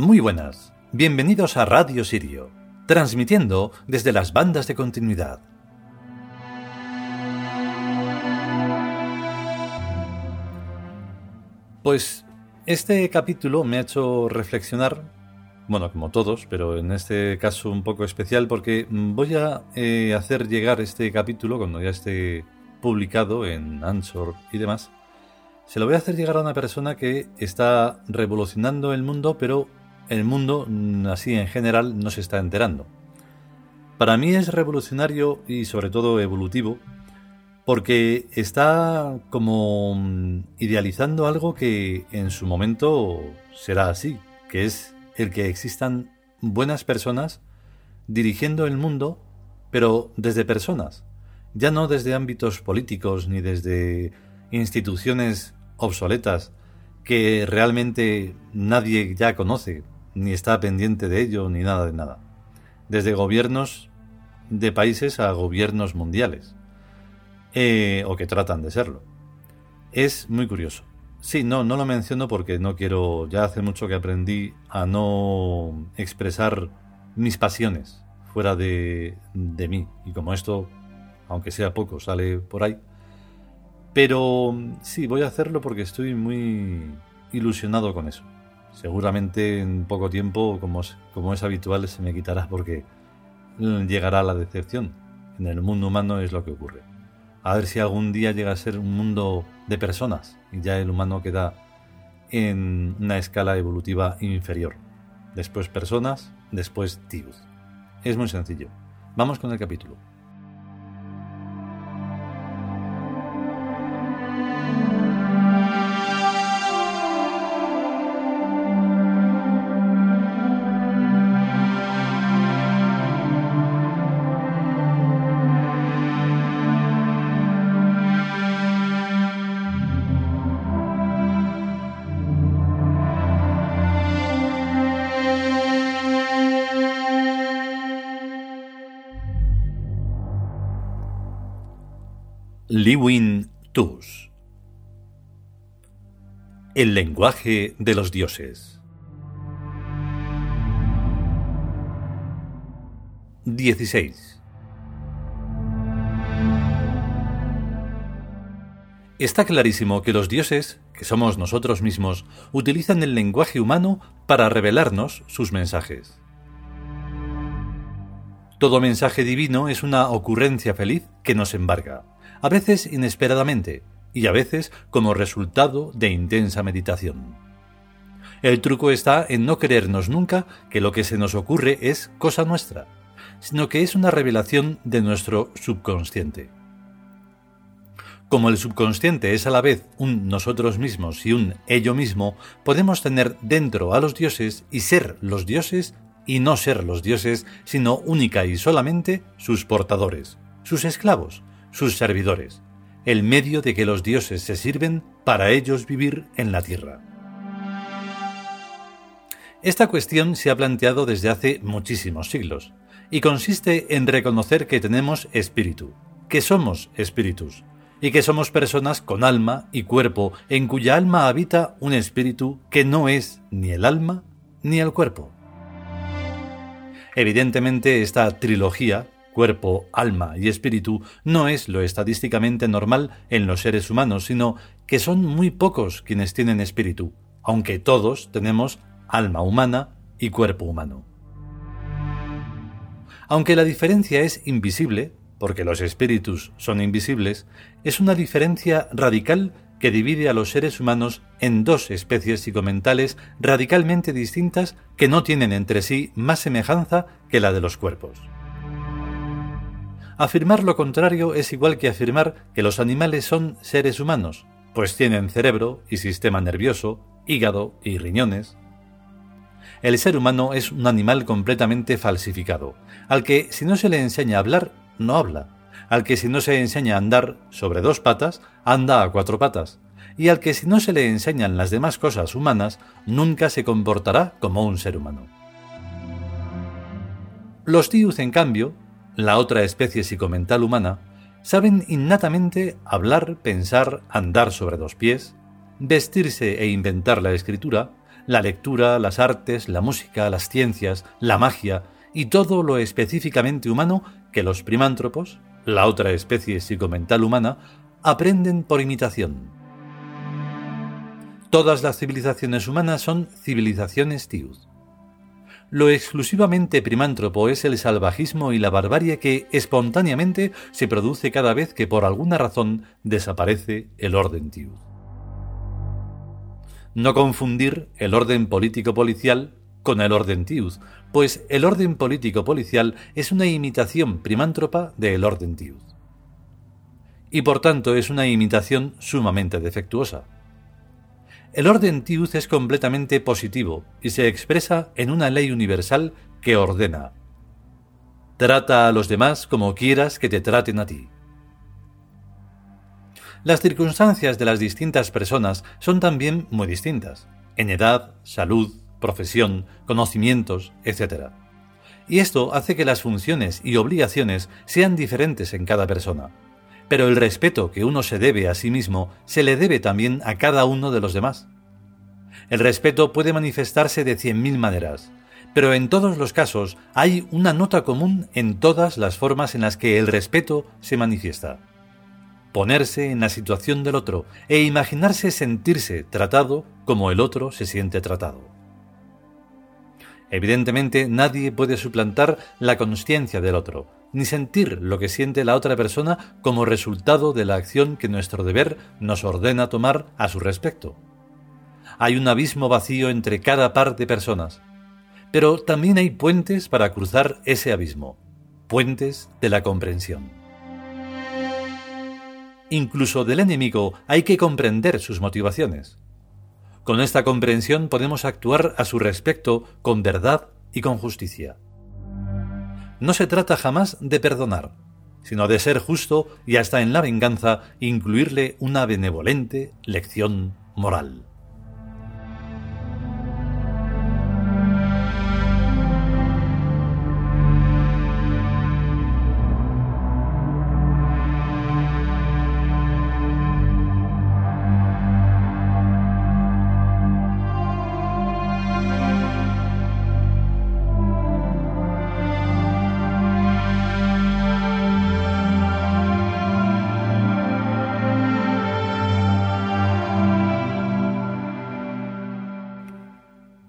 Muy buenas, bienvenidos a Radio Sirio, transmitiendo desde las bandas de continuidad. Pues este capítulo me ha hecho reflexionar, bueno, como todos, pero en este caso un poco especial porque voy a eh, hacer llegar este capítulo cuando ya esté publicado en Answer y demás. Se lo voy a hacer llegar a una persona que está revolucionando el mundo, pero el mundo, así en general, no se está enterando. Para mí es revolucionario y sobre todo evolutivo porque está como mm, idealizando algo que en su momento será así, que es el que existan buenas personas dirigiendo el mundo, pero desde personas, ya no desde ámbitos políticos ni desde instituciones obsoletas que realmente nadie ya conoce, ni está pendiente de ello, ni nada de nada. Desde gobiernos de países a gobiernos mundiales, eh, o que tratan de serlo. Es muy curioso. Sí, no, no lo menciono porque no quiero, ya hace mucho que aprendí a no expresar mis pasiones fuera de, de mí. Y como esto, aunque sea poco, sale por ahí. Pero sí, voy a hacerlo porque estoy muy ilusionado con eso. Seguramente en poco tiempo, como es, habitual, se me quitará porque llegará la decepción. En el mundo humano es lo que ocurre. A ver si algún día llega a ser un mundo de personas y ya el humano queda en una escala evolutiva inferior. Después personas, después tíos. Es muy sencillo. Vamos con el capítulo. Liwin Tus. El lenguaje de los dioses. 16 Está clarísimo que los dioses, que somos nosotros mismos, utilizan el lenguaje humano para revelarnos sus mensajes. Todo mensaje divino es una ocurrencia feliz que nos embarga a veces inesperadamente y a veces como resultado de intensa meditación. El truco está en no creernos nunca que lo que se nos ocurre es cosa nuestra, sino que es una revelación de nuestro subconsciente. Como el subconsciente es a la vez un nosotros mismos y un ello mismo, podemos tener dentro a los dioses y ser los dioses y no ser los dioses, sino única y solamente sus portadores, sus esclavos, sus servidores, el medio de que los dioses se sirven para ellos vivir en la tierra. Esta cuestión se ha planteado desde hace muchísimos siglos, y consiste en reconocer que tenemos espíritu, que somos espíritus, y que somos personas con alma y cuerpo, en cuya alma habita un espíritu que no es ni el alma ni el cuerpo. Evidentemente esta trilogía cuerpo, alma y espíritu no es lo estadísticamente normal en los seres humanos, sino que son muy pocos quienes tienen espíritu, aunque todos tenemos alma humana y cuerpo humano. Aunque la diferencia es invisible, porque los espíritus son invisibles, es una diferencia radical que divide a los seres humanos en dos especies psicomentales radicalmente distintas que no tienen entre sí más semejanza que la de los cuerpos. Afirmar lo contrario es igual que afirmar que los animales son seres humanos, pues tienen cerebro y sistema nervioso, hígado y riñones. El ser humano es un animal completamente falsificado, al que si no se le enseña a hablar, no habla, al que si no se enseña a andar sobre dos patas, anda a cuatro patas, y al que si no se le enseñan las demás cosas humanas, nunca se comportará como un ser humano. Los tius, en cambio, la otra especie psicomental humana, saben innatamente hablar, pensar, andar sobre dos pies, vestirse e inventar la escritura, la lectura, las artes, la música, las ciencias, la magia y todo lo específicamente humano que los primántropos, la otra especie psicomental humana, aprenden por imitación. Todas las civilizaciones humanas son civilizaciones tiud. Lo exclusivamente primántropo es el salvajismo y la barbarie que espontáneamente se produce cada vez que por alguna razón desaparece el orden tiud. No confundir el orden político-policial con el orden tiud, pues el orden político-policial es una imitación primántropa del orden tiud. Y por tanto es una imitación sumamente defectuosa. El orden Tiud es completamente positivo y se expresa en una ley universal que ordena. Trata a los demás como quieras que te traten a ti. Las circunstancias de las distintas personas son también muy distintas, en edad, salud, profesión, conocimientos, etc. Y esto hace que las funciones y obligaciones sean diferentes en cada persona pero el respeto que uno se debe a sí mismo se le debe también a cada uno de los demás. El respeto puede manifestarse de cien mil maneras, pero en todos los casos hay una nota común en todas las formas en las que el respeto se manifiesta. Ponerse en la situación del otro e imaginarse sentirse tratado como el otro se siente tratado. Evidentemente nadie puede suplantar la conciencia del otro, ni sentir lo que siente la otra persona como resultado de la acción que nuestro deber nos ordena tomar a su respecto. Hay un abismo vacío entre cada par de personas, pero también hay puentes para cruzar ese abismo, puentes de la comprensión. Incluso del enemigo hay que comprender sus motivaciones. Con esta comprensión podemos actuar a su respecto con verdad y con justicia no se trata jamás de perdonar, sino de ser justo y hasta en la venganza incluirle una benevolente lección moral.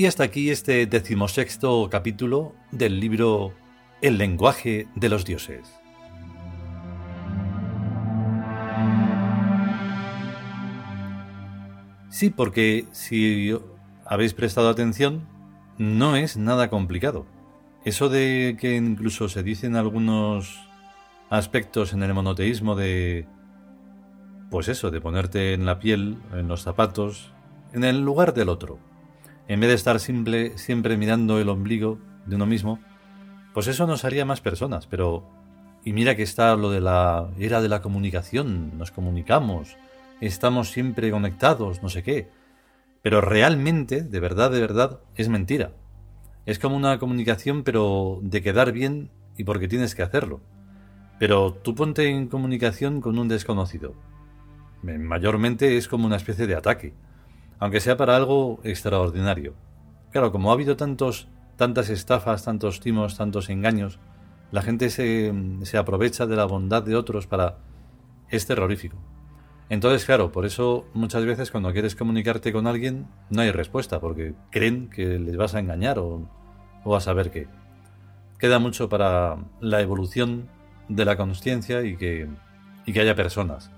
Y hasta aquí este decimosexto capítulo del libro El lenguaje de los dioses. Sí, porque si habéis prestado atención, no es nada complicado. Eso de que incluso se dicen algunos aspectos en el monoteísmo de... Pues eso, de ponerte en la piel, en los zapatos, en el lugar del otro en vez de estar simple, siempre mirando el ombligo de uno mismo, pues eso nos haría más personas, pero... Y mira que está lo de la era de la comunicación, nos comunicamos, estamos siempre conectados, no sé qué. Pero realmente, de verdad, de verdad, es mentira. Es como una comunicación, pero de quedar bien y porque tienes que hacerlo. Pero tú ponte en comunicación con un desconocido. Mayormente es como una especie de ataque aunque sea para algo extraordinario. Claro, como ha habido tantos, tantas estafas, tantos timos, tantos engaños, la gente se, se aprovecha de la bondad de otros para... es terrorífico. Entonces, claro, por eso muchas veces cuando quieres comunicarte con alguien no hay respuesta, porque creen que les vas a engañar o, o a saber qué. Queda mucho para la evolución de la conciencia y que, y que haya personas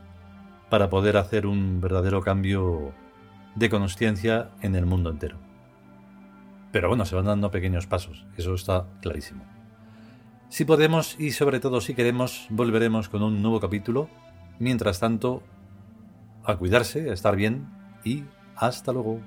para poder hacer un verdadero cambio de consciencia en el mundo entero. Pero bueno, se van dando pequeños pasos, eso está clarísimo. Si podemos y sobre todo si queremos, volveremos con un nuevo capítulo. Mientras tanto, a cuidarse, a estar bien y hasta luego.